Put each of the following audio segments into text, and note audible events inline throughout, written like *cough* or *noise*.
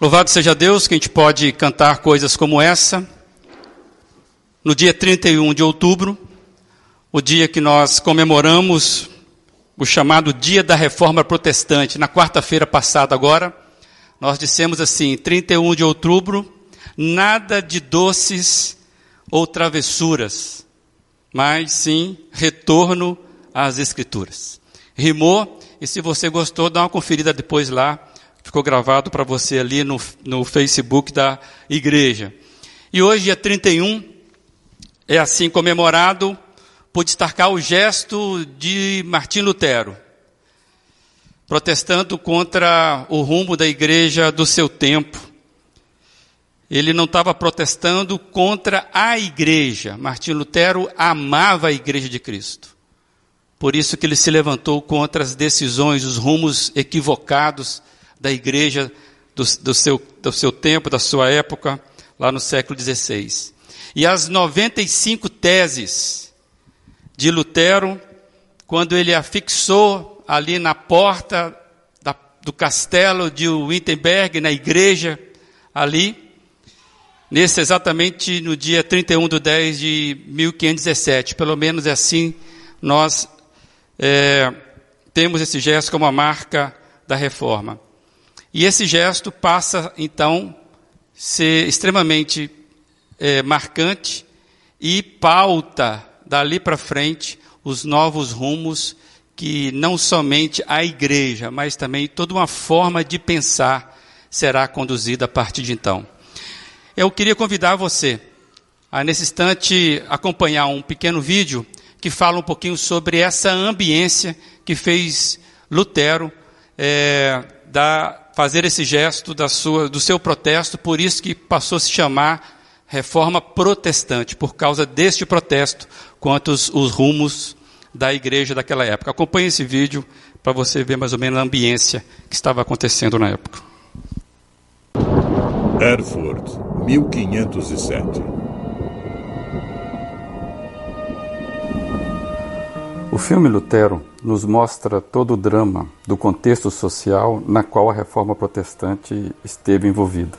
Louvado seja Deus que a gente pode cantar coisas como essa. No dia 31 de outubro, o dia que nós comemoramos o chamado Dia da Reforma Protestante, na quarta-feira passada agora, nós dissemos assim: 31 de outubro, nada de doces ou travessuras, mas sim retorno às Escrituras. Rimou, e se você gostou, dá uma conferida depois lá Ficou gravado para você ali no, no Facebook da igreja. E hoje, dia 31, é assim comemorado por destacar o gesto de Martim Lutero, protestando contra o rumo da igreja do seu tempo. Ele não estava protestando contra a igreja. Martim Lutero amava a igreja de Cristo. Por isso que ele se levantou contra as decisões, os rumos equivocados da igreja do, do, seu, do seu tempo, da sua época, lá no século XVI. E as 95 teses de Lutero, quando ele afixou ali na porta da, do castelo de Wittenberg, na igreja, ali, nesse exatamente no dia 31 de 10 de 1517, pelo menos é assim nós é, temos esse gesto como a marca da reforma. E esse gesto passa, então, ser extremamente é, marcante e pauta dali para frente os novos rumos que não somente a igreja, mas também toda uma forma de pensar será conduzida a partir de então. Eu queria convidar você a, nesse instante, acompanhar um pequeno vídeo que fala um pouquinho sobre essa ambiência que fez Lutero é, da fazer esse gesto sua, do seu protesto, por isso que passou a se chamar reforma protestante, por causa deste protesto quanto os, os rumos da igreja daquela época. Acompanhe esse vídeo para você ver mais ou menos a ambiência que estava acontecendo na época. Erfurt, 1507 O filme Lutero nos mostra todo o drama do contexto social na qual a reforma protestante esteve envolvida.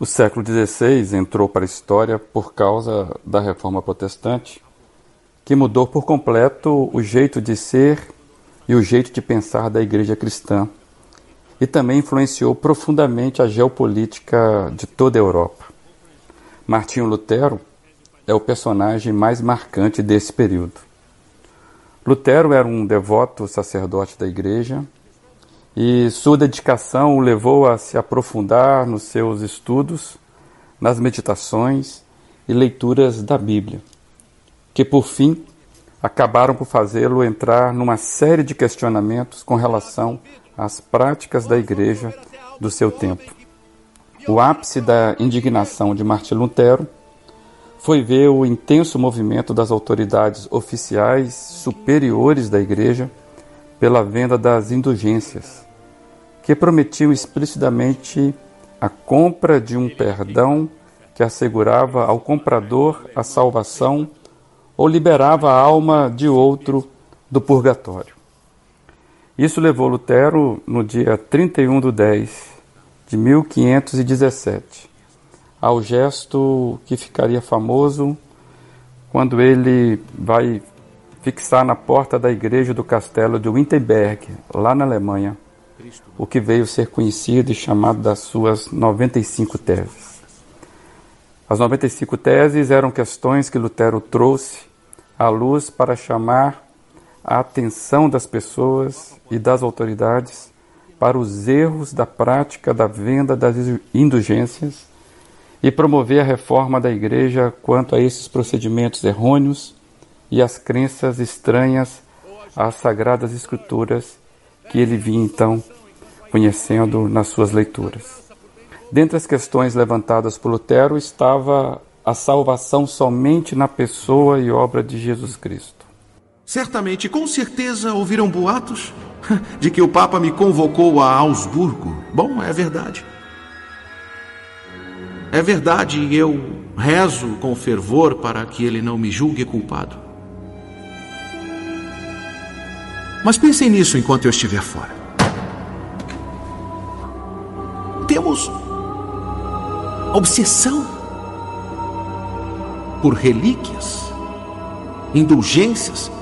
O século XVI entrou para a história por causa da reforma protestante, que mudou por completo o jeito de ser e o jeito de pensar da igreja cristã, e também influenciou profundamente a geopolítica de toda a Europa. Martinho Lutero é o personagem mais marcante desse período. Lutero era um devoto sacerdote da igreja e sua dedicação o levou a se aprofundar nos seus estudos, nas meditações e leituras da Bíblia, que por fim acabaram por fazê-lo entrar numa série de questionamentos com relação às práticas da igreja do seu tempo. O ápice da indignação de Martim Lutero foi ver o intenso movimento das autoridades oficiais superiores da Igreja pela venda das indulgências, que prometiam explicitamente a compra de um perdão que assegurava ao comprador a salvação ou liberava a alma de outro do purgatório. Isso levou Lutero, no dia 31 de 10 de 1517, ao gesto que ficaria famoso quando ele vai fixar na porta da igreja do castelo de Wittenberg, lá na Alemanha, o que veio ser conhecido e chamado das suas 95 teses. As 95 teses eram questões que Lutero trouxe à luz para chamar a atenção das pessoas e das autoridades para os erros da prática da venda das indulgências e promover a reforma da Igreja quanto a esses procedimentos errôneos e as crenças estranhas às sagradas Escrituras que ele vinha então conhecendo nas suas leituras. Dentre as questões levantadas por Lutero estava a salvação somente na pessoa e obra de Jesus Cristo. Certamente, com certeza, ouviram boatos *laughs* de que o Papa me convocou a Augsburgo. Bom, é verdade. É verdade, eu rezo com fervor para que ele não me julgue culpado. Mas pensem nisso enquanto eu estiver fora. temos obsessão por relíquias, indulgências,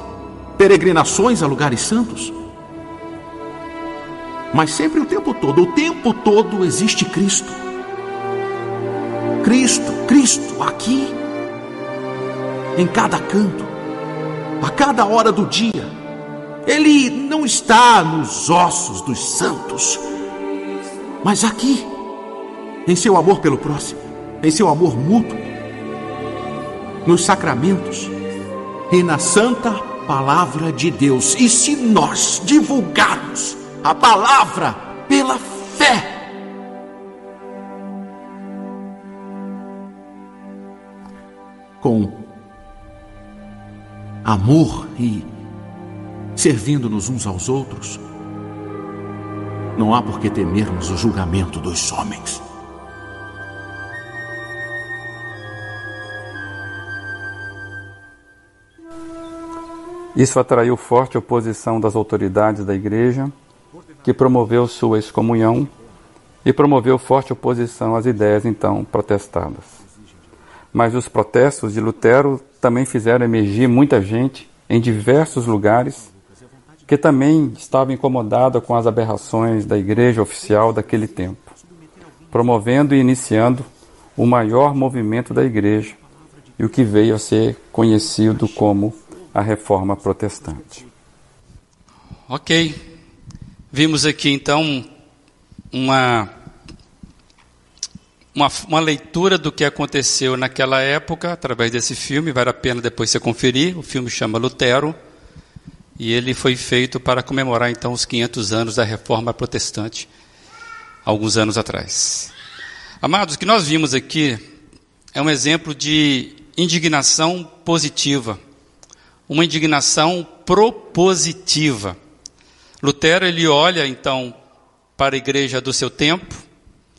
peregrinações a lugares santos. Mas sempre o tempo todo, o tempo todo existe Cristo. Cristo, Cristo, aqui, em cada canto, a cada hora do dia. Ele não está nos ossos dos santos, mas aqui, em seu amor pelo próximo, em seu amor mútuo, nos sacramentos e na santa palavra de Deus. E se nós divulgarmos a palavra pela fé, com amor e servindo-nos uns aos outros, não há por que temermos o julgamento dos homens. Isso atraiu forte oposição das autoridades da igreja, que promoveu sua excomunhão e promoveu forte oposição às ideias então protestadas. Mas os protestos de Lutero também fizeram emergir muita gente em diversos lugares que também estava incomodada com as aberrações da igreja oficial daquele tempo, promovendo e iniciando o maior movimento da igreja e o que veio a ser conhecido como a Reforma Protestante. Ok. Vimos aqui então uma, uma, uma, leitura do que aconteceu naquela época através desse filme. Vale a pena depois você conferir. O filme chama Lutero e ele foi feito para comemorar então os 500 anos da Reforma Protestante, alguns anos atrás. Amados, o que nós vimos aqui é um exemplo de indignação positiva, uma indignação propositiva. Lutero ele olha então para a igreja do seu tempo,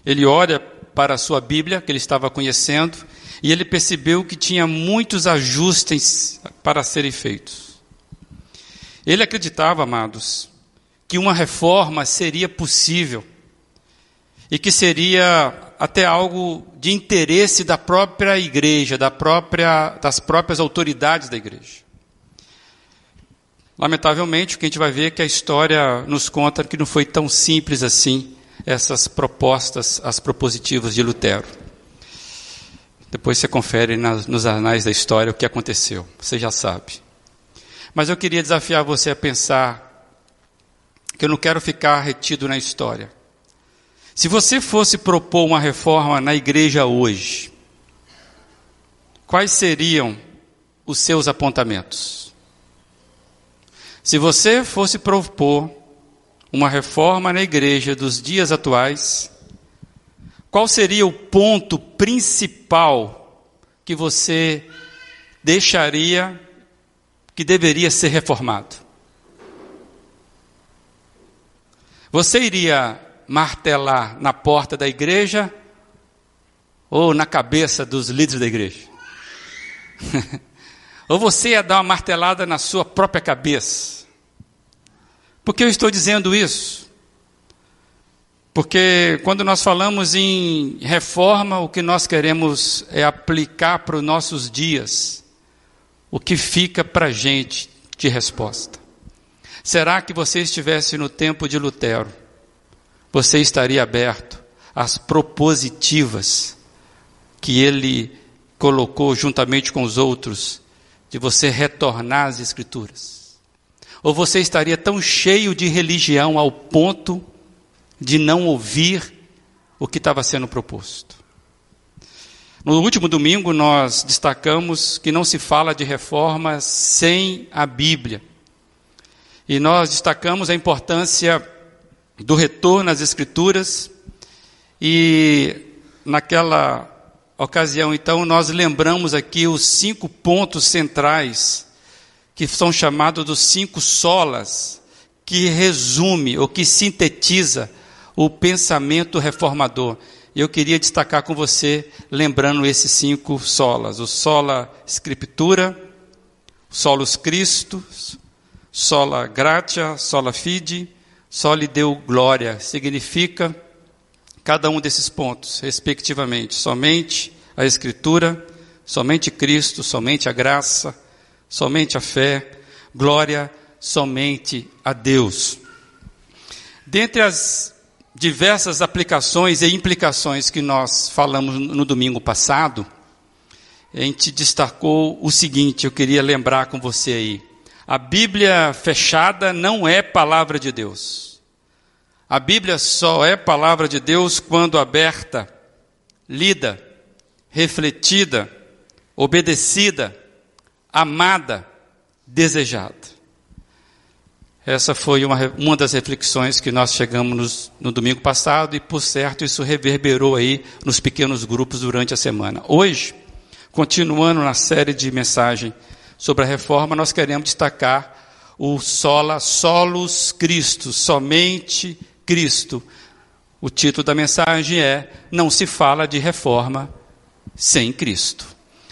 ele olha para a sua Bíblia que ele estava conhecendo e ele percebeu que tinha muitos ajustes para serem feitos. Ele acreditava, amados, que uma reforma seria possível e que seria até algo de interesse da própria igreja, da própria, das próprias autoridades da igreja. Lamentavelmente, o que a gente vai ver é que a história nos conta que não foi tão simples assim essas propostas, as propositivas de Lutero. Depois você confere nos anais da história o que aconteceu, você já sabe. Mas eu queria desafiar você a pensar que eu não quero ficar retido na história. Se você fosse propor uma reforma na igreja hoje, quais seriam os seus apontamentos? Se você fosse propor uma reforma na igreja dos dias atuais, qual seria o ponto principal que você deixaria que deveria ser reformado. Você iria martelar na porta da igreja ou na cabeça dos líderes da igreja? *laughs* ou você ia dar uma martelada na sua própria cabeça? Por que eu estou dizendo isso? Porque quando nós falamos em reforma, o que nós queremos é aplicar para os nossos dias o que fica para a gente de resposta? Será que você estivesse no tempo de Lutero, você estaria aberto às propositivas que ele colocou juntamente com os outros de você retornar às Escrituras? Ou você estaria tão cheio de religião ao ponto de não ouvir o que estava sendo proposto? No último domingo, nós destacamos que não se fala de reforma sem a Bíblia. E nós destacamos a importância do retorno às Escrituras. E naquela ocasião, então, nós lembramos aqui os cinco pontos centrais, que são chamados dos cinco solas, que resume ou que sintetiza o pensamento reformador eu queria destacar com você, lembrando esses cinco solas: o sola Scriptura, solus Christus, sola gratia, sola fide, soli deu glória. Significa cada um desses pontos, respectivamente. Somente a Escritura, somente Cristo, somente a graça, somente a fé, glória somente a Deus. Dentre as diversas aplicações e implicações que nós falamos no domingo passado, a gente destacou o seguinte, eu queria lembrar com você aí. A Bíblia fechada não é palavra de Deus. A Bíblia só é palavra de Deus quando aberta, lida, refletida, obedecida, amada, desejada. Essa foi uma, uma das reflexões que nós chegamos no, no domingo passado e, por certo, isso reverberou aí nos pequenos grupos durante a semana. Hoje, continuando na série de mensagem sobre a reforma, nós queremos destacar o sola solus Cristo, somente Cristo. O título da mensagem é Não se fala de reforma sem Cristo.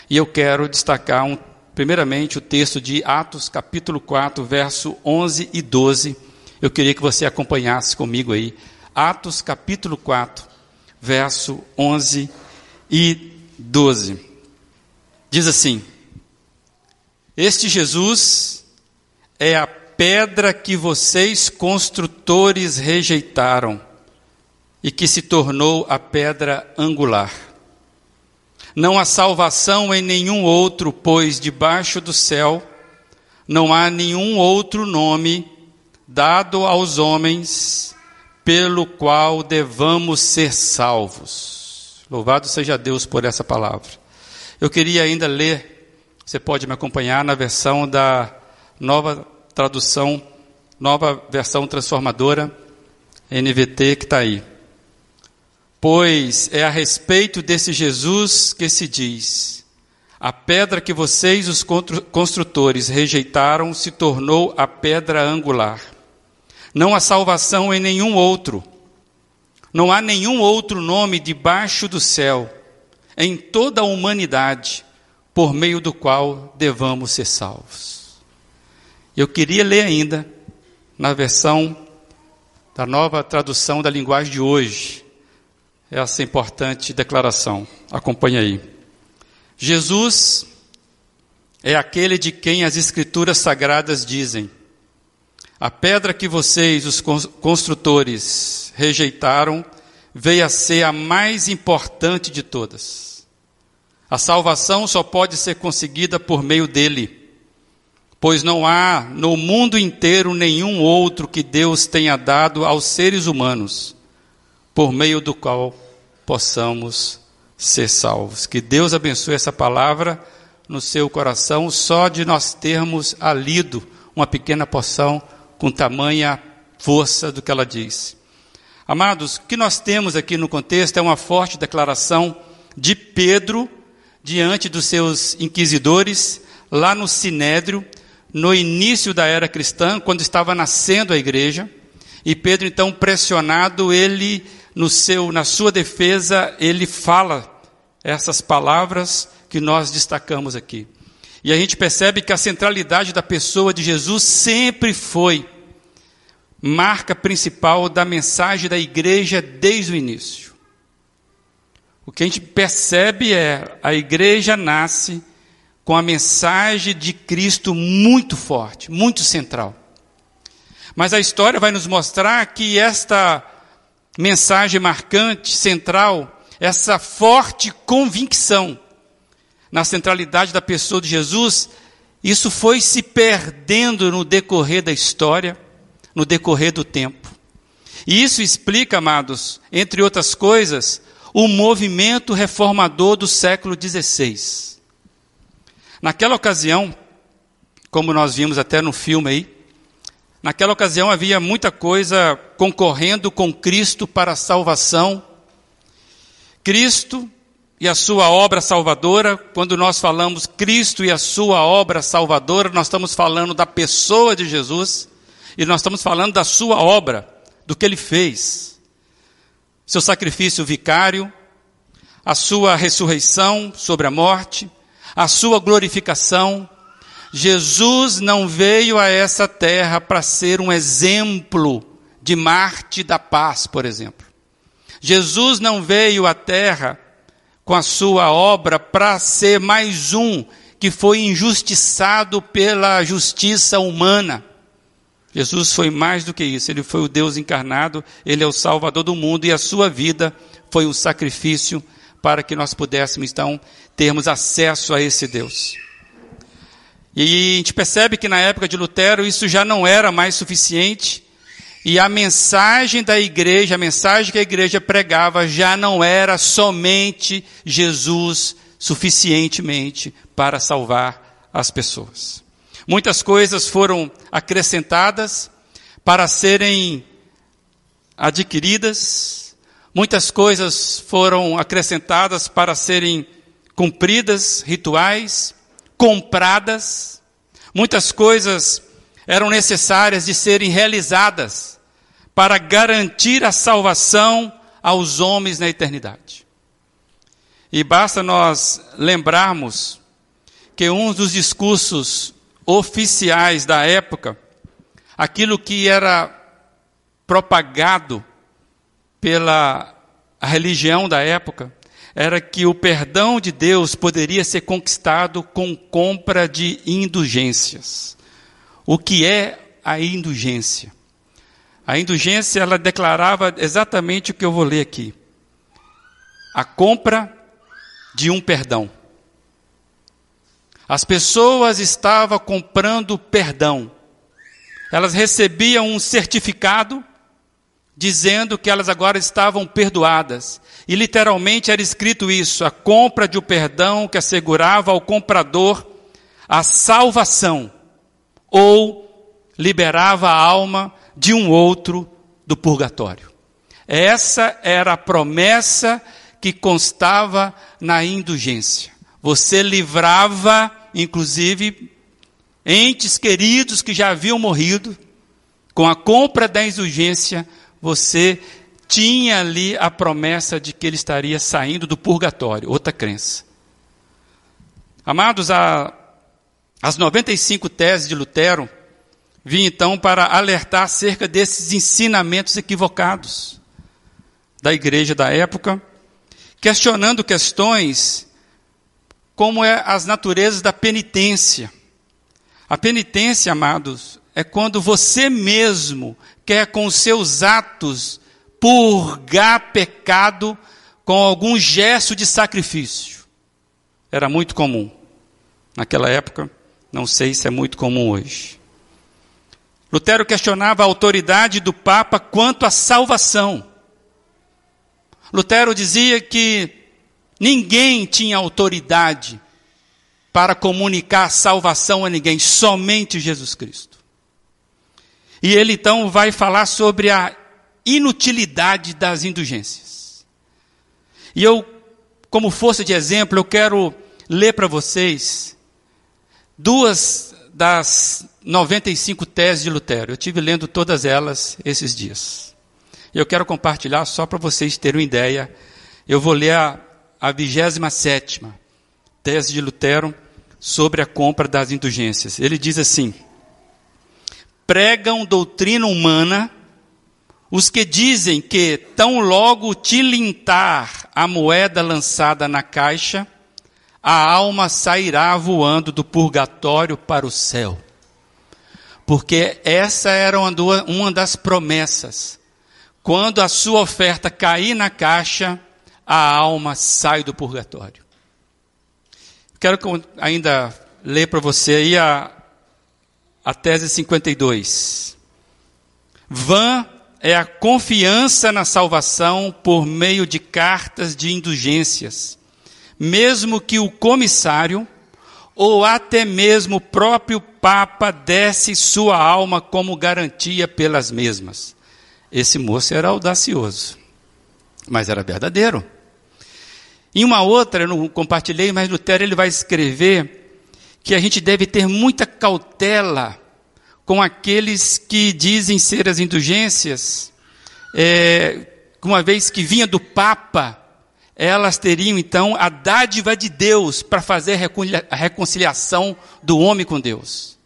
E eu quero destacar um, primeiramente o texto de Atos capítulo 4, verso 11 e 12. Eu queria que você acompanhasse comigo aí. Atos capítulo 4, verso 11 e 12. Diz assim: este Jesus é a pedra que vocês construtores rejeitaram e que se tornou a pedra angular. Não há salvação em nenhum outro, pois debaixo do céu não há nenhum outro nome dado aos homens pelo qual devamos ser salvos. Louvado seja Deus por essa palavra. Eu queria ainda ler você pode me acompanhar na versão da nova tradução, nova versão transformadora, NVT, que está aí. Pois é a respeito desse Jesus que se diz: a pedra que vocês, os construtores, rejeitaram, se tornou a pedra angular. Não há salvação em nenhum outro. Não há nenhum outro nome debaixo do céu, em toda a humanidade, por meio do qual devamos ser salvos. Eu queria ler ainda, na versão da nova tradução da linguagem de hoje, essa importante declaração. Acompanhe aí. Jesus é aquele de quem as Escrituras Sagradas dizem: A pedra que vocês, os construtores, rejeitaram, veio a ser a mais importante de todas. A salvação só pode ser conseguida por meio dele, pois não há no mundo inteiro nenhum outro que Deus tenha dado aos seres humanos, por meio do qual possamos ser salvos. Que Deus abençoe essa palavra no seu coração, só de nós termos lido uma pequena porção com tamanha força do que ela diz. Amados, o que nós temos aqui no contexto é uma forte declaração de Pedro diante dos seus inquisidores, lá no Sinédrio, no início da era cristã, quando estava nascendo a igreja. E Pedro, então, pressionado, ele, no seu, na sua defesa, ele fala essas palavras que nós destacamos aqui. E a gente percebe que a centralidade da pessoa de Jesus sempre foi marca principal da mensagem da igreja desde o início. O que a gente percebe é a igreja nasce com a mensagem de Cristo muito forte, muito central. Mas a história vai nos mostrar que esta mensagem marcante, central, essa forte convicção na centralidade da pessoa de Jesus, isso foi se perdendo no decorrer da história, no decorrer do tempo. E isso explica, amados, entre outras coisas, o movimento reformador do século XVI. Naquela ocasião, como nós vimos até no filme aí, naquela ocasião havia muita coisa concorrendo com Cristo para a salvação. Cristo e a sua obra salvadora, quando nós falamos Cristo e a sua obra salvadora, nós estamos falando da pessoa de Jesus e nós estamos falando da sua obra, do que ele fez seu sacrifício vicário, a sua ressurreição sobre a morte, a sua glorificação. Jesus não veio a essa terra para ser um exemplo de Marte da paz, por exemplo. Jesus não veio à terra com a sua obra para ser mais um que foi injustiçado pela justiça humana. Jesus foi mais do que isso, ele foi o Deus encarnado, ele é o Salvador do mundo e a sua vida foi um sacrifício para que nós pudéssemos então termos acesso a esse Deus. E a gente percebe que na época de Lutero isso já não era mais suficiente, e a mensagem da igreja, a mensagem que a igreja pregava já não era somente Jesus suficientemente para salvar as pessoas. Muitas coisas foram acrescentadas para serem adquiridas, muitas coisas foram acrescentadas para serem cumpridas, rituais, compradas, muitas coisas eram necessárias de serem realizadas para garantir a salvação aos homens na eternidade. E basta nós lembrarmos que um dos discursos oficiais da época, aquilo que era propagado pela religião da época, era que o perdão de Deus poderia ser conquistado com compra de indulgências. O que é a indulgência? A indulgência, ela declarava exatamente o que eu vou ler aqui. A compra de um perdão. As pessoas estavam comprando perdão. Elas recebiam um certificado dizendo que elas agora estavam perdoadas. E literalmente era escrito isso: a compra de um perdão que assegurava ao comprador a salvação ou liberava a alma de um outro do purgatório. Essa era a promessa que constava na indulgência. Você livrava, inclusive, entes queridos que já haviam morrido, com a compra da indulgência, você tinha ali a promessa de que ele estaria saindo do purgatório, outra crença. Amados, a as 95 teses de Lutero vim então para alertar acerca desses ensinamentos equivocados da igreja da época, questionando questões como é as naturezas da penitência. A penitência, amados, é quando você mesmo quer com seus atos purgar pecado com algum gesto de sacrifício. Era muito comum naquela época. Não sei se é muito comum hoje. Lutero questionava a autoridade do Papa quanto à salvação. Lutero dizia que ninguém tinha autoridade para comunicar salvação a ninguém, somente Jesus Cristo. E ele então vai falar sobre a inutilidade das indulgências. E eu, como força de exemplo, eu quero ler para vocês duas das 95 teses de Lutero. Eu tive lendo todas elas esses dias. Eu quero compartilhar só para vocês terem uma ideia. Eu vou ler a, a 27 tese de Lutero sobre a compra das indulgências. Ele diz assim: pregam doutrina humana os que dizem que tão logo tilintar a moeda lançada na caixa, a alma sairá voando do purgatório para o céu. Porque essa era uma das promessas. Quando a sua oferta cair na caixa, a alma sai do purgatório. Quero ainda ler para você aí a, a tese 52. Vã é a confiança na salvação por meio de cartas de indulgências mesmo que o comissário ou até mesmo o próprio Papa desse sua alma como garantia pelas mesmas. Esse moço era audacioso, mas era verdadeiro. Em uma outra, eu não compartilhei, mas Lutero ele vai escrever que a gente deve ter muita cautela com aqueles que dizem ser as indulgências, é, uma vez que vinha do Papa, elas teriam então a dádiva de Deus para fazer a reconciliação do homem com Deus.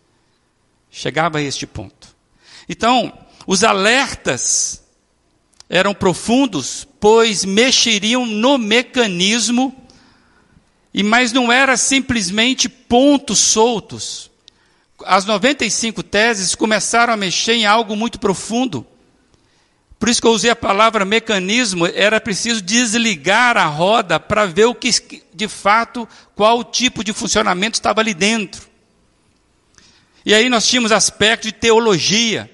Chegava a este ponto. Então, os alertas eram profundos, pois mexeriam no mecanismo, e mas não era simplesmente pontos soltos. As 95 teses começaram a mexer em algo muito profundo. Por isso que eu usei a palavra mecanismo, era preciso desligar a roda para ver o que de fato qual tipo de funcionamento estava ali dentro. E aí nós tínhamos aspecto de teologia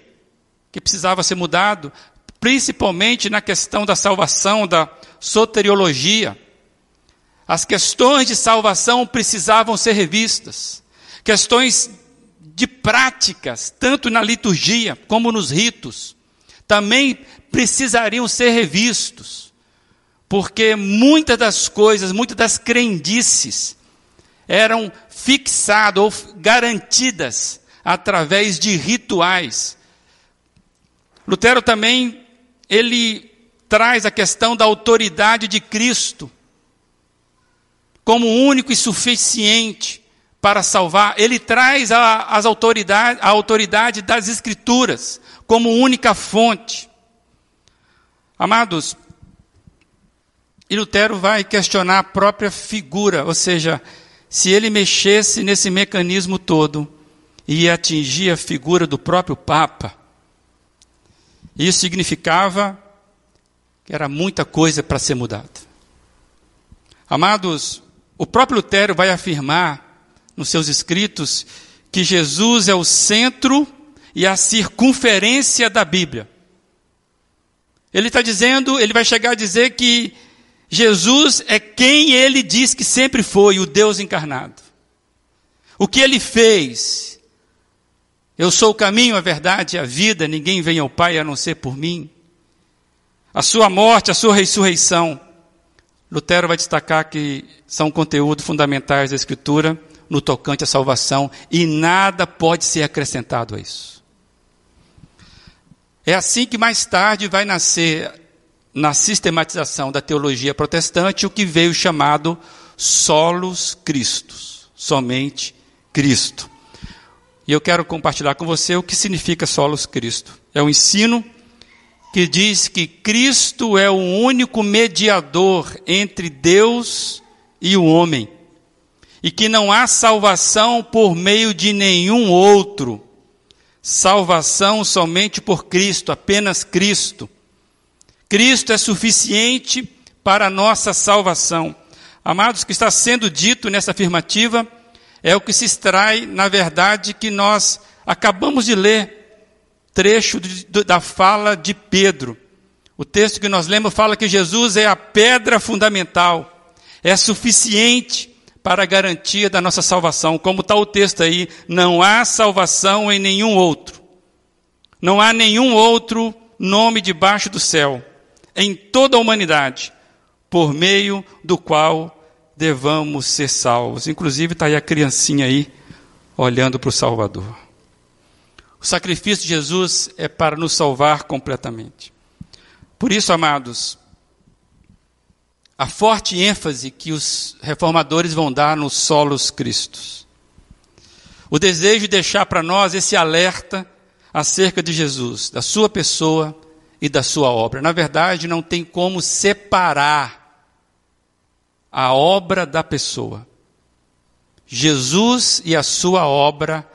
que precisava ser mudado, principalmente na questão da salvação, da soteriologia. As questões de salvação precisavam ser revistas. Questões de práticas, tanto na liturgia como nos ritos, também precisariam ser revistos. Porque muitas das coisas, muitas das crendices eram fixadas ou garantidas através de rituais. Lutero também ele traz a questão da autoridade de Cristo como único e suficiente para salvar. Ele traz a, as autoridade, a autoridade das Escrituras como única fonte. Amados, e Lutero vai questionar a própria figura, ou seja, se ele mexesse nesse mecanismo todo e atingir a figura do próprio Papa, isso significava que era muita coisa para ser mudada. Amados, o próprio Lutero vai afirmar nos seus escritos que Jesus é o centro e a circunferência da Bíblia. Ele está dizendo, ele vai chegar a dizer que Jesus é quem ele diz que sempre foi, o Deus encarnado. O que ele fez, eu sou o caminho, a verdade e a vida, ninguém vem ao Pai a não ser por mim. A sua morte, a sua ressurreição. Lutero vai destacar que são conteúdos fundamentais da Escritura no tocante à salvação e nada pode ser acrescentado a isso. É assim que mais tarde vai nascer, na sistematização da teologia protestante, o que veio chamado solos Christus, somente Cristo. E eu quero compartilhar com você o que significa solos Cristo. É um ensino que diz que Cristo é o único mediador entre Deus e o homem, e que não há salvação por meio de nenhum outro. Salvação somente por Cristo, apenas Cristo. Cristo é suficiente para a nossa salvação. Amados, o que está sendo dito nessa afirmativa é o que se extrai, na verdade, que nós acabamos de ler, trecho de, da fala de Pedro. O texto que nós lemos fala que Jesus é a pedra fundamental, é suficiente para a garantia da nossa salvação. Como está o texto aí, não há salvação em nenhum outro. Não há nenhum outro nome debaixo do céu, em toda a humanidade, por meio do qual devamos ser salvos. Inclusive está aí a criancinha aí, olhando para o Salvador. O sacrifício de Jesus é para nos salvar completamente. Por isso, amados, a forte ênfase que os reformadores vão dar nos solos cristos. O desejo de deixar para nós esse alerta acerca de Jesus, da sua pessoa e da sua obra. Na verdade, não tem como separar a obra da pessoa. Jesus e a sua obra,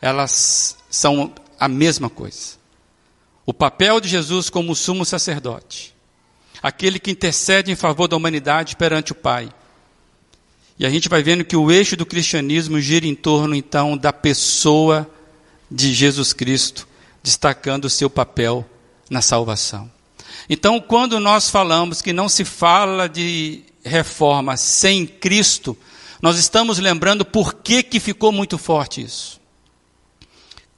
elas são a mesma coisa. O papel de Jesus como sumo sacerdote, aquele que intercede em favor da humanidade perante o Pai. E a gente vai vendo que o eixo do cristianismo gira em torno então da pessoa de Jesus Cristo, destacando o seu papel na salvação. Então, quando nós falamos que não se fala de reforma sem Cristo, nós estamos lembrando por que, que ficou muito forte isso.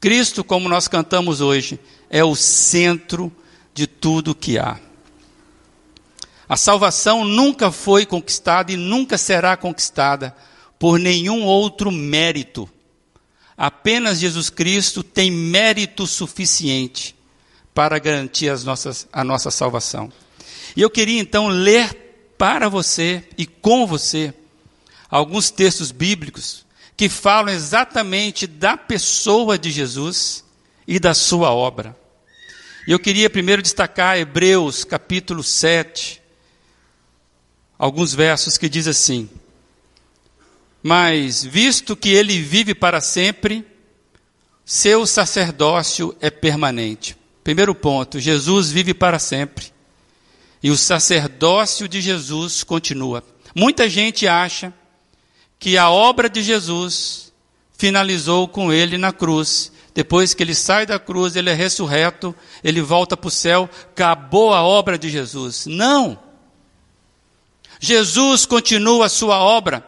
Cristo, como nós cantamos hoje, é o centro de tudo que há. A salvação nunca foi conquistada e nunca será conquistada por nenhum outro mérito. Apenas Jesus Cristo tem mérito suficiente para garantir as nossas, a nossa salvação. E eu queria então ler para você e com você alguns textos bíblicos que falam exatamente da pessoa de Jesus e da sua obra. E eu queria primeiro destacar Hebreus capítulo 7, alguns versos que diz assim: Mas visto que ele vive para sempre, seu sacerdócio é permanente. Primeiro ponto, Jesus vive para sempre. E o sacerdócio de Jesus continua. Muita gente acha que a obra de Jesus finalizou com ele na cruz depois que ele sai da cruz, ele é ressurreto, ele volta para o céu, acabou a obra de Jesus. Não! Jesus continua a sua obra,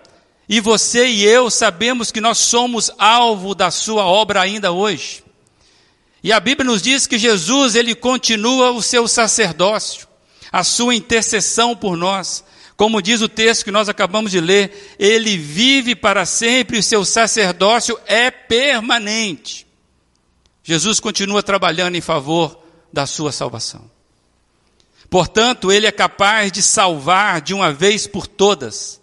e você e eu sabemos que nós somos alvo da sua obra ainda hoje. E a Bíblia nos diz que Jesus, ele continua o seu sacerdócio, a sua intercessão por nós. Como diz o texto que nós acabamos de ler, ele vive para sempre e o seu sacerdócio é permanente. Jesus continua trabalhando em favor da sua salvação. Portanto, ele é capaz de salvar de uma vez por todas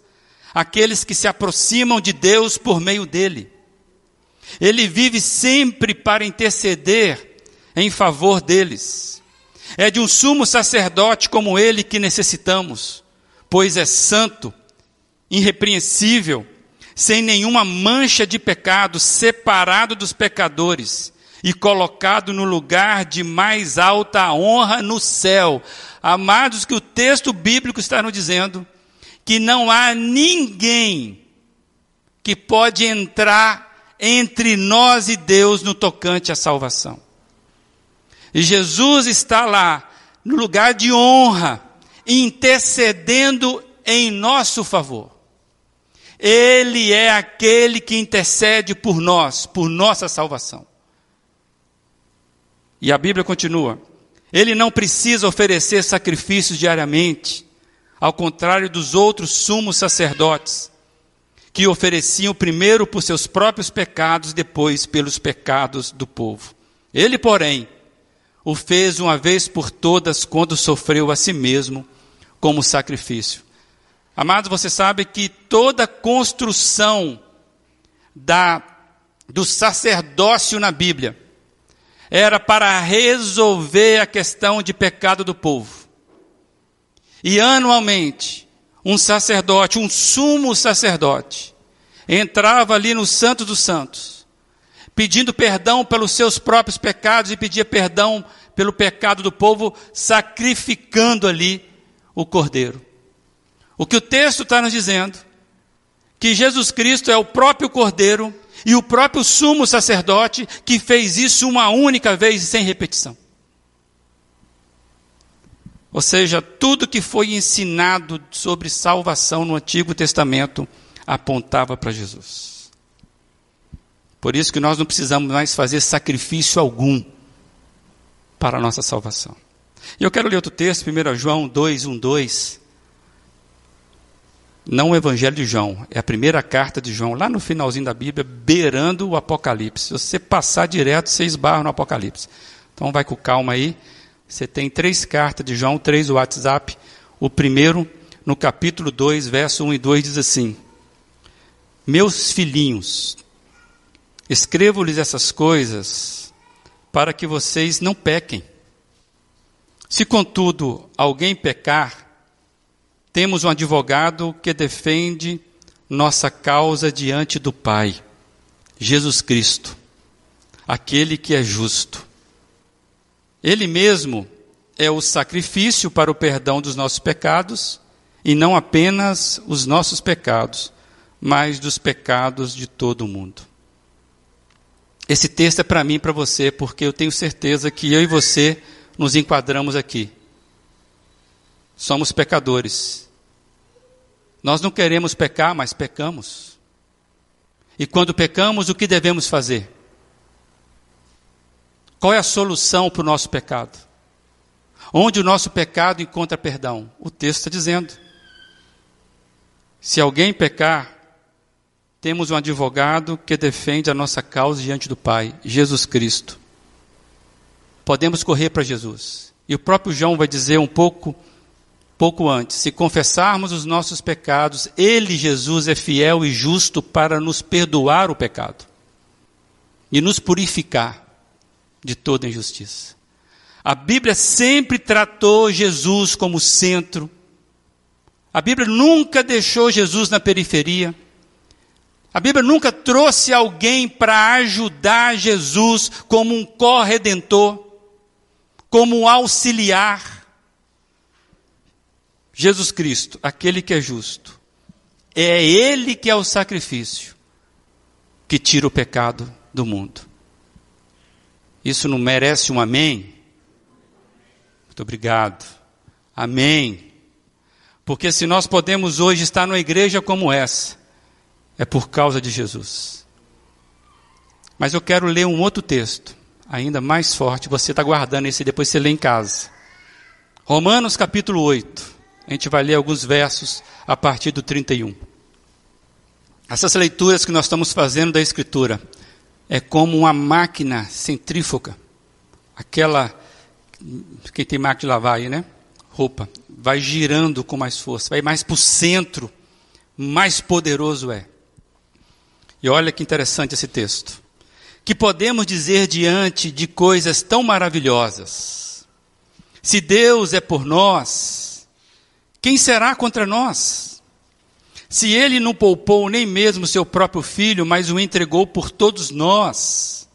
aqueles que se aproximam de Deus por meio dele. Ele vive sempre para interceder em favor deles. É de um sumo sacerdote como ele que necessitamos, pois é santo, irrepreensível, sem nenhuma mancha de pecado, separado dos pecadores e colocado no lugar de mais alta honra no céu. Amados, que o texto bíblico está nos dizendo que não há ninguém que pode entrar entre nós e Deus no tocante à salvação. E Jesus está lá, no lugar de honra, intercedendo em nosso favor. Ele é aquele que intercede por nós, por nossa salvação. E a Bíblia continua: ele não precisa oferecer sacrifícios diariamente, ao contrário dos outros sumos sacerdotes, que ofereciam primeiro por seus próprios pecados, depois pelos pecados do povo. Ele, porém, o fez uma vez por todas quando sofreu a si mesmo como sacrifício. Amados, você sabe que toda construção da, do sacerdócio na Bíblia, era para resolver a questão de pecado do povo. E anualmente, um sacerdote, um sumo sacerdote, entrava ali no Santo dos Santos, pedindo perdão pelos seus próprios pecados e pedia perdão pelo pecado do povo, sacrificando ali o cordeiro. O que o texto está nos dizendo? Que Jesus Cristo é o próprio cordeiro e o próprio sumo sacerdote que fez isso uma única vez e sem repetição. Ou seja, tudo que foi ensinado sobre salvação no Antigo Testamento apontava para Jesus. Por isso que nós não precisamos mais fazer sacrifício algum para a nossa salvação. E eu quero ler outro texto, 1 João 2, 1, 2 não o Evangelho de João, é a primeira carta de João, lá no finalzinho da Bíblia, beirando o Apocalipse. Se você passar direto, você esbarra no Apocalipse. Então vai com calma aí. Você tem três cartas de João, três WhatsApp. O primeiro, no capítulo 2, verso 1 e 2, diz assim: Meus filhinhos, escrevo-lhes essas coisas para que vocês não pequem. Se contudo alguém pecar, temos um advogado que defende nossa causa diante do Pai, Jesus Cristo, aquele que é justo. Ele mesmo é o sacrifício para o perdão dos nossos pecados, e não apenas os nossos pecados, mas dos pecados de todo o mundo. Esse texto é para mim e para você, porque eu tenho certeza que eu e você nos enquadramos aqui. Somos pecadores nós não queremos pecar, mas pecamos. E quando pecamos, o que devemos fazer? Qual é a solução para o nosso pecado? Onde o nosso pecado encontra perdão? O texto está dizendo. Se alguém pecar, temos um advogado que defende a nossa causa diante do Pai, Jesus Cristo. Podemos correr para Jesus. E o próprio João vai dizer um pouco pouco antes, se confessarmos os nossos pecados, Ele, Jesus, é fiel e justo para nos perdoar o pecado e nos purificar de toda injustiça. A Bíblia sempre tratou Jesus como centro. A Bíblia nunca deixou Jesus na periferia. A Bíblia nunca trouxe alguém para ajudar Jesus como um corredentor, como auxiliar. Jesus Cristo, aquele que é justo, é Ele que é o sacrifício que tira o pecado do mundo. Isso não merece um amém? Muito obrigado. Amém. Porque se nós podemos hoje estar numa igreja como essa, é por causa de Jesus. Mas eu quero ler um outro texto, ainda mais forte. Você está guardando esse, depois você lê em casa. Romanos capítulo 8. A gente vai ler alguns versos a partir do 31. Essas leituras que nós estamos fazendo da Escritura é como uma máquina centrífuga. Aquela. Quem tem máquina de lavar aí, né? Roupa. Vai girando com mais força, vai mais para o centro, mais poderoso é. E olha que interessante esse texto. Que podemos dizer diante de coisas tão maravilhosas? Se Deus é por nós, quem será contra nós? Se ele não poupou nem mesmo seu próprio filho, mas o entregou por todos nós,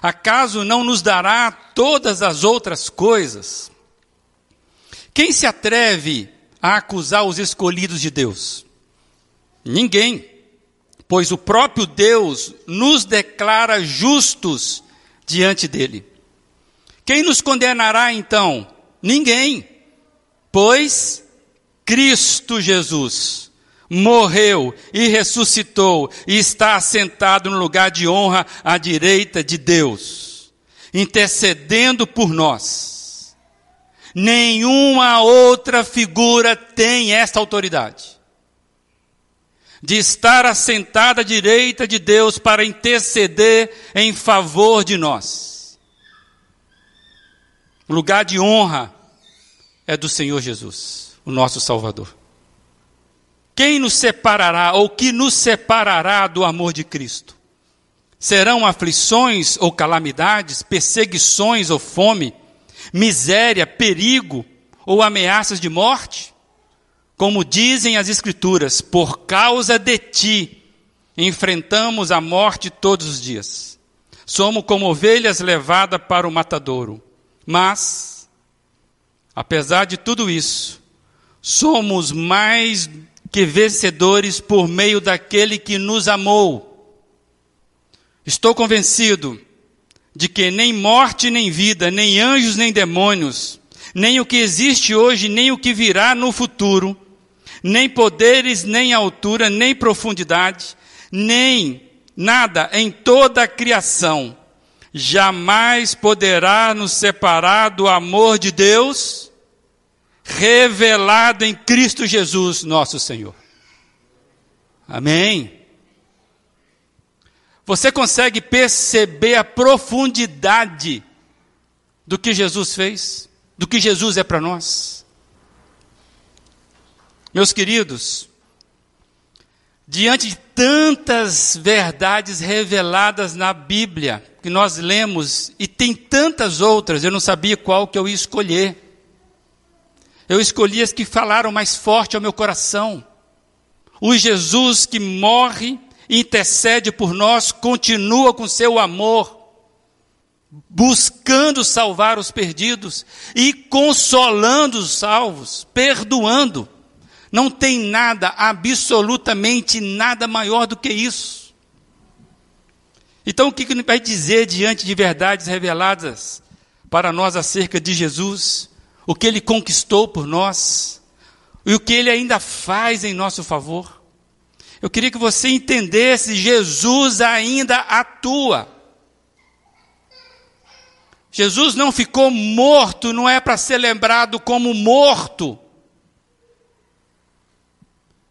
acaso não nos dará todas as outras coisas? Quem se atreve a acusar os escolhidos de Deus? Ninguém, pois o próprio Deus nos declara justos diante dele. Quem nos condenará então? Ninguém, pois Cristo Jesus morreu e ressuscitou e está assentado no lugar de honra à direita de Deus, intercedendo por nós. Nenhuma outra figura tem esta autoridade de estar assentada à direita de Deus para interceder em favor de nós. O lugar de honra é do Senhor Jesus o nosso Salvador. Quem nos separará ou que nos separará do amor de Cristo? Serão aflições ou calamidades, perseguições ou fome, miséria, perigo ou ameaças de morte? Como dizem as Escrituras, por causa de ti enfrentamos a morte todos os dias. Somos como ovelhas levadas para o matadouro. Mas, apesar de tudo isso, somos mais que vencedores por meio daquele que nos amou. Estou convencido de que nem morte, nem vida, nem anjos, nem demônios, nem o que existe hoje, nem o que virá no futuro, nem poderes, nem altura, nem profundidade, nem nada em toda a criação jamais poderá nos separar do amor de Deus revelado em Cristo Jesus, nosso Senhor. Amém. Você consegue perceber a profundidade do que Jesus fez, do que Jesus é para nós? Meus queridos, diante de tantas verdades reveladas na Bíblia, que nós lemos, e tem tantas outras, eu não sabia qual que eu ia escolher. Eu escolhi as que falaram mais forte ao meu coração. O Jesus que morre e intercede por nós, continua com seu amor, buscando salvar os perdidos e consolando os salvos, perdoando. Não tem nada, absolutamente nada maior do que isso. Então, o que ele vai dizer diante de verdades reveladas para nós acerca de Jesus? o que ele conquistou por nós e o que ele ainda faz em nosso favor. Eu queria que você entendesse: Jesus ainda atua. Jesus não ficou morto, não é para ser lembrado como morto.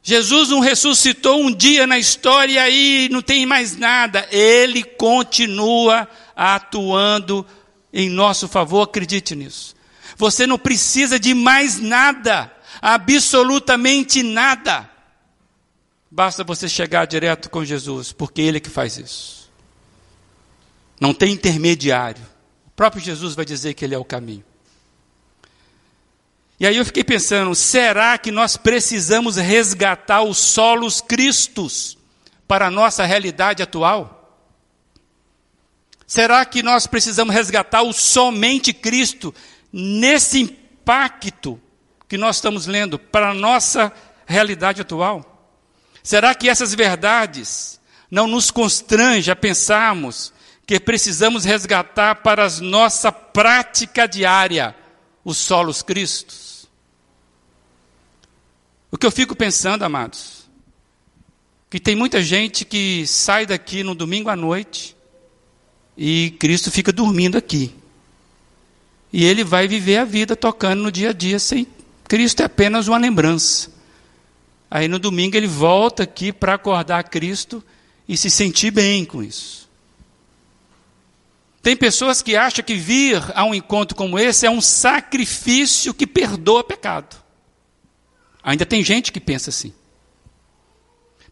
Jesus não ressuscitou um dia na história e não tem mais nada. Ele continua atuando em nosso favor, acredite nisso. Você não precisa de mais nada, absolutamente nada. Basta você chegar direto com Jesus, porque Ele é que faz isso. Não tem intermediário. O próprio Jesus vai dizer que Ele é o caminho. E aí eu fiquei pensando, será que nós precisamos resgatar os solos cristos para a nossa realidade atual? Será que nós precisamos resgatar o somente Cristo nesse impacto que nós estamos lendo para a nossa realidade atual? Será que essas verdades não nos constrange a pensarmos que precisamos resgatar para a nossa prática diária os solos Cristos? O que eu fico pensando, amados, que tem muita gente que sai daqui no domingo à noite e Cristo fica dormindo aqui. E ele vai viver a vida tocando no dia a dia sem Cristo é apenas uma lembrança. Aí no domingo ele volta aqui para acordar Cristo e se sentir bem com isso. Tem pessoas que acham que vir a um encontro como esse é um sacrifício que perdoa pecado. Ainda tem gente que pensa assim.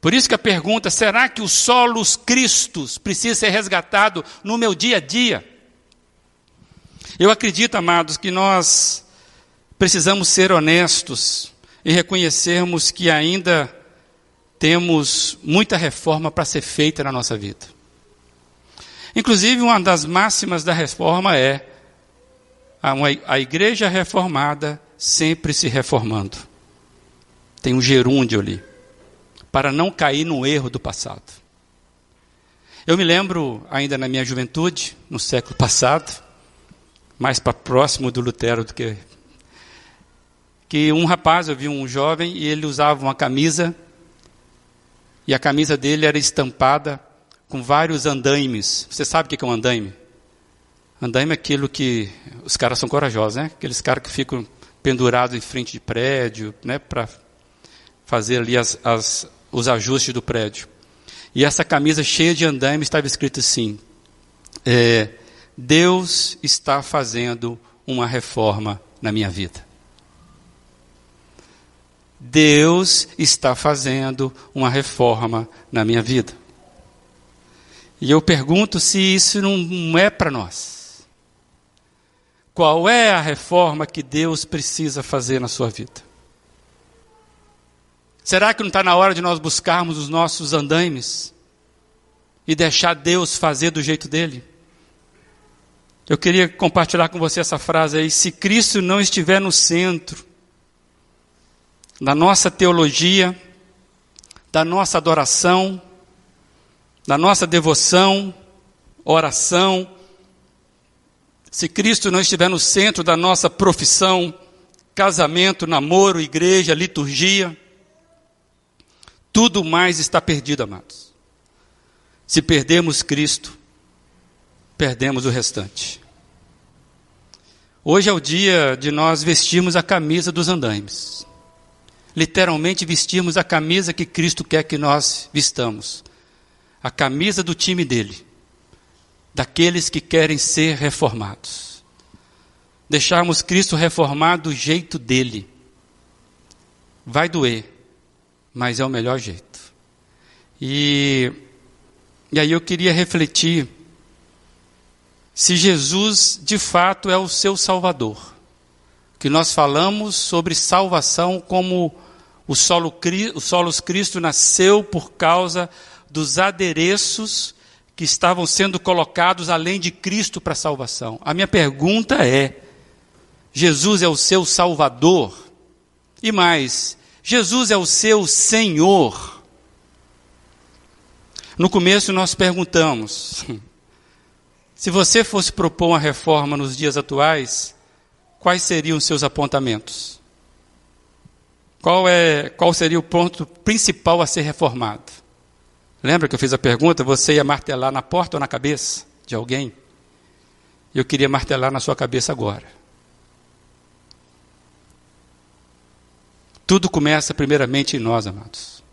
Por isso que a pergunta, será que os solos cristos precisa ser resgatado no meu dia a dia? Eu acredito, amados, que nós precisamos ser honestos e reconhecermos que ainda temos muita reforma para ser feita na nossa vida. Inclusive, uma das máximas da reforma é a igreja reformada sempre se reformando. Tem um gerúndio ali para não cair no erro do passado. Eu me lembro, ainda na minha juventude, no século passado, mais para próximo do Lutero do que. que um rapaz, eu vi um jovem, e ele usava uma camisa, e a camisa dele era estampada com vários andaimes. Você sabe o que é um andaime? Andaime é aquilo que. Os caras são corajosos, né? Aqueles caras que ficam pendurados em frente de prédio, né? Para fazer ali as, as, os ajustes do prédio. E essa camisa cheia de andaime estava escrito assim: é, Deus está fazendo uma reforma na minha vida. Deus está fazendo uma reforma na minha vida. E eu pergunto se isso não é para nós. Qual é a reforma que Deus precisa fazer na sua vida? Será que não está na hora de nós buscarmos os nossos andaimes e deixar Deus fazer do jeito dele? Eu queria compartilhar com você essa frase aí: se Cristo não estiver no centro da nossa teologia, da nossa adoração, da nossa devoção, oração, se Cristo não estiver no centro da nossa profissão, casamento, namoro, igreja, liturgia, tudo mais está perdido, amados. Se perdemos Cristo, perdemos o restante. Hoje é o dia de nós vestirmos a camisa dos andaimes. Literalmente vestirmos a camisa que Cristo quer que nós vistamos. A camisa do time dele. Daqueles que querem ser reformados. Deixarmos Cristo reformado do jeito dele. Vai doer mas é o melhor jeito. E, e aí eu queria refletir se Jesus de fato é o seu Salvador. Que nós falamos sobre salvação como o solo, o solos Cristo nasceu por causa dos adereços que estavam sendo colocados além de Cristo para salvação. A minha pergunta é: Jesus é o seu Salvador? E mais, Jesus é o seu Senhor. No começo nós perguntamos: *laughs* se você fosse propor uma reforma nos dias atuais, quais seriam os seus apontamentos? Qual, é, qual seria o ponto principal a ser reformado? Lembra que eu fiz a pergunta? Você ia martelar na porta ou na cabeça de alguém? Eu queria martelar na sua cabeça agora. Tudo começa primeiramente em nós, amados.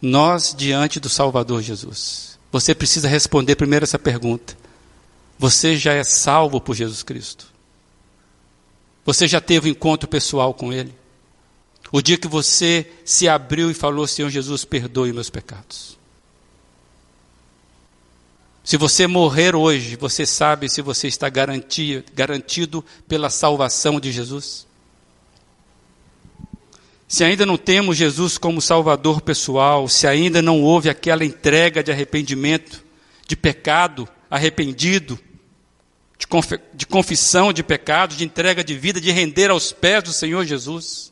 Nós diante do Salvador Jesus. Você precisa responder primeiro essa pergunta. Você já é salvo por Jesus Cristo? Você já teve um encontro pessoal com Ele? O dia que você se abriu e falou, Senhor Jesus, perdoe meus pecados. Se você morrer hoje, você sabe se você está garantido, garantido pela salvação de Jesus? Se ainda não temos Jesus como Salvador pessoal, se ainda não houve aquela entrega de arrependimento, de pecado arrependido, de, conf de confissão de pecado, de entrega de vida, de render aos pés do Senhor Jesus,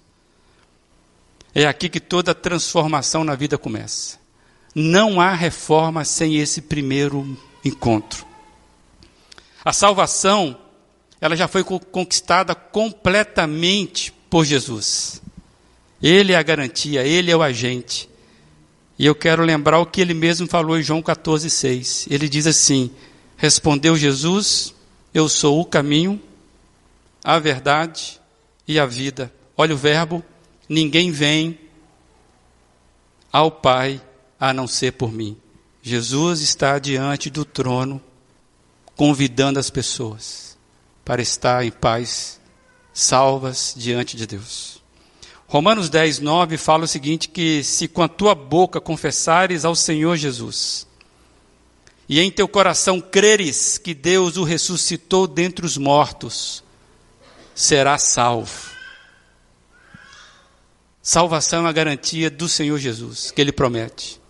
é aqui que toda transformação na vida começa. Não há reforma sem esse primeiro encontro. A salvação, ela já foi conquistada completamente por Jesus. Ele é a garantia, ele é o agente. E eu quero lembrar o que ele mesmo falou em João 14,6. Ele diz assim: Respondeu Jesus, Eu sou o caminho, a verdade e a vida. Olha o verbo: ninguém vem ao Pai a não ser por mim. Jesus está diante do trono, convidando as pessoas para estar em paz, salvas diante de Deus. Romanos 10, 9 fala o seguinte: que se com a tua boca confessares ao Senhor Jesus, e em teu coração creres que Deus o ressuscitou dentre os mortos, serás salvo. Salvação é a garantia do Senhor Jesus, que Ele promete.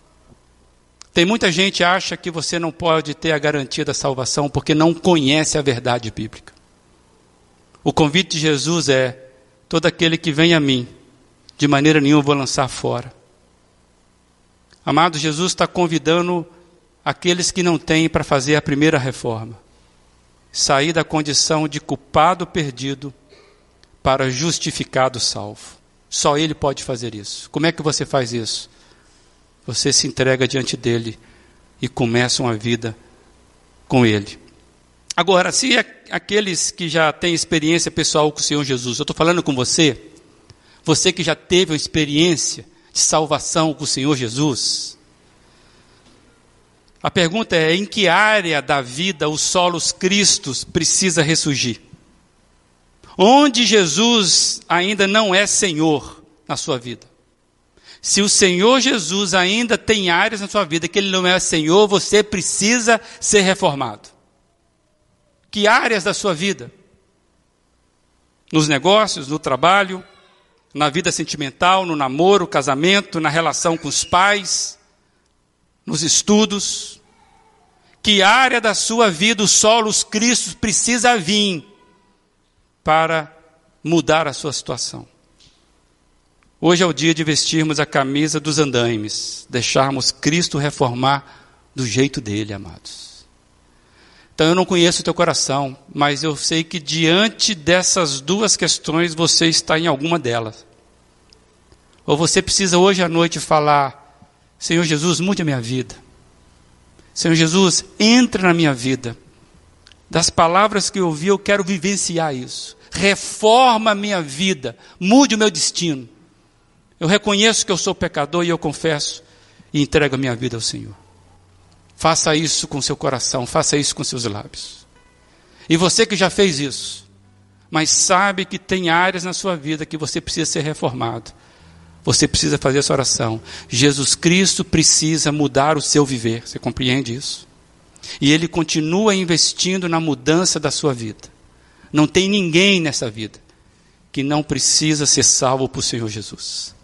Tem muita gente que acha que você não pode ter a garantia da salvação porque não conhece a verdade bíblica. O convite de Jesus é: todo aquele que vem a mim, de maneira nenhuma vou lançar fora. Amado, Jesus está convidando aqueles que não têm para fazer a primeira reforma. Sair da condição de culpado perdido para justificado salvo. Só Ele pode fazer isso. Como é que você faz isso? Você se entrega diante dele e começa uma vida com Ele. Agora, se aqueles que já têm experiência pessoal com o Senhor Jesus, eu estou falando com você, você que já teve uma experiência de salvação com o Senhor Jesus, a pergunta é: em que área da vida o solos Cristos precisa ressurgir? Onde Jesus ainda não é Senhor na sua vida? Se o Senhor Jesus ainda tem áreas na sua vida que Ele não é Senhor, você precisa ser reformado. Que áreas da sua vida? Nos negócios, no trabalho, na vida sentimental, no namoro, casamento, na relação com os pais, nos estudos. Que área da sua vida o solos Cristo precisa vir para mudar a sua situação? Hoje é o dia de vestirmos a camisa dos andaimes, deixarmos Cristo reformar do jeito dele, amados. Então eu não conheço o teu coração, mas eu sei que diante dessas duas questões você está em alguma delas. Ou você precisa hoje à noite falar: Senhor Jesus, mude a minha vida. Senhor Jesus, entra na minha vida. Das palavras que eu ouvi, eu quero vivenciar isso. Reforma a minha vida, mude o meu destino. Eu reconheço que eu sou pecador e eu confesso e entrego a minha vida ao Senhor. Faça isso com seu coração, faça isso com seus lábios. E você que já fez isso, mas sabe que tem áreas na sua vida que você precisa ser reformado. Você precisa fazer essa oração. Jesus Cristo precisa mudar o seu viver. Você compreende isso? E Ele continua investindo na mudança da sua vida. Não tem ninguém nessa vida que não precisa ser salvo por Senhor Jesus.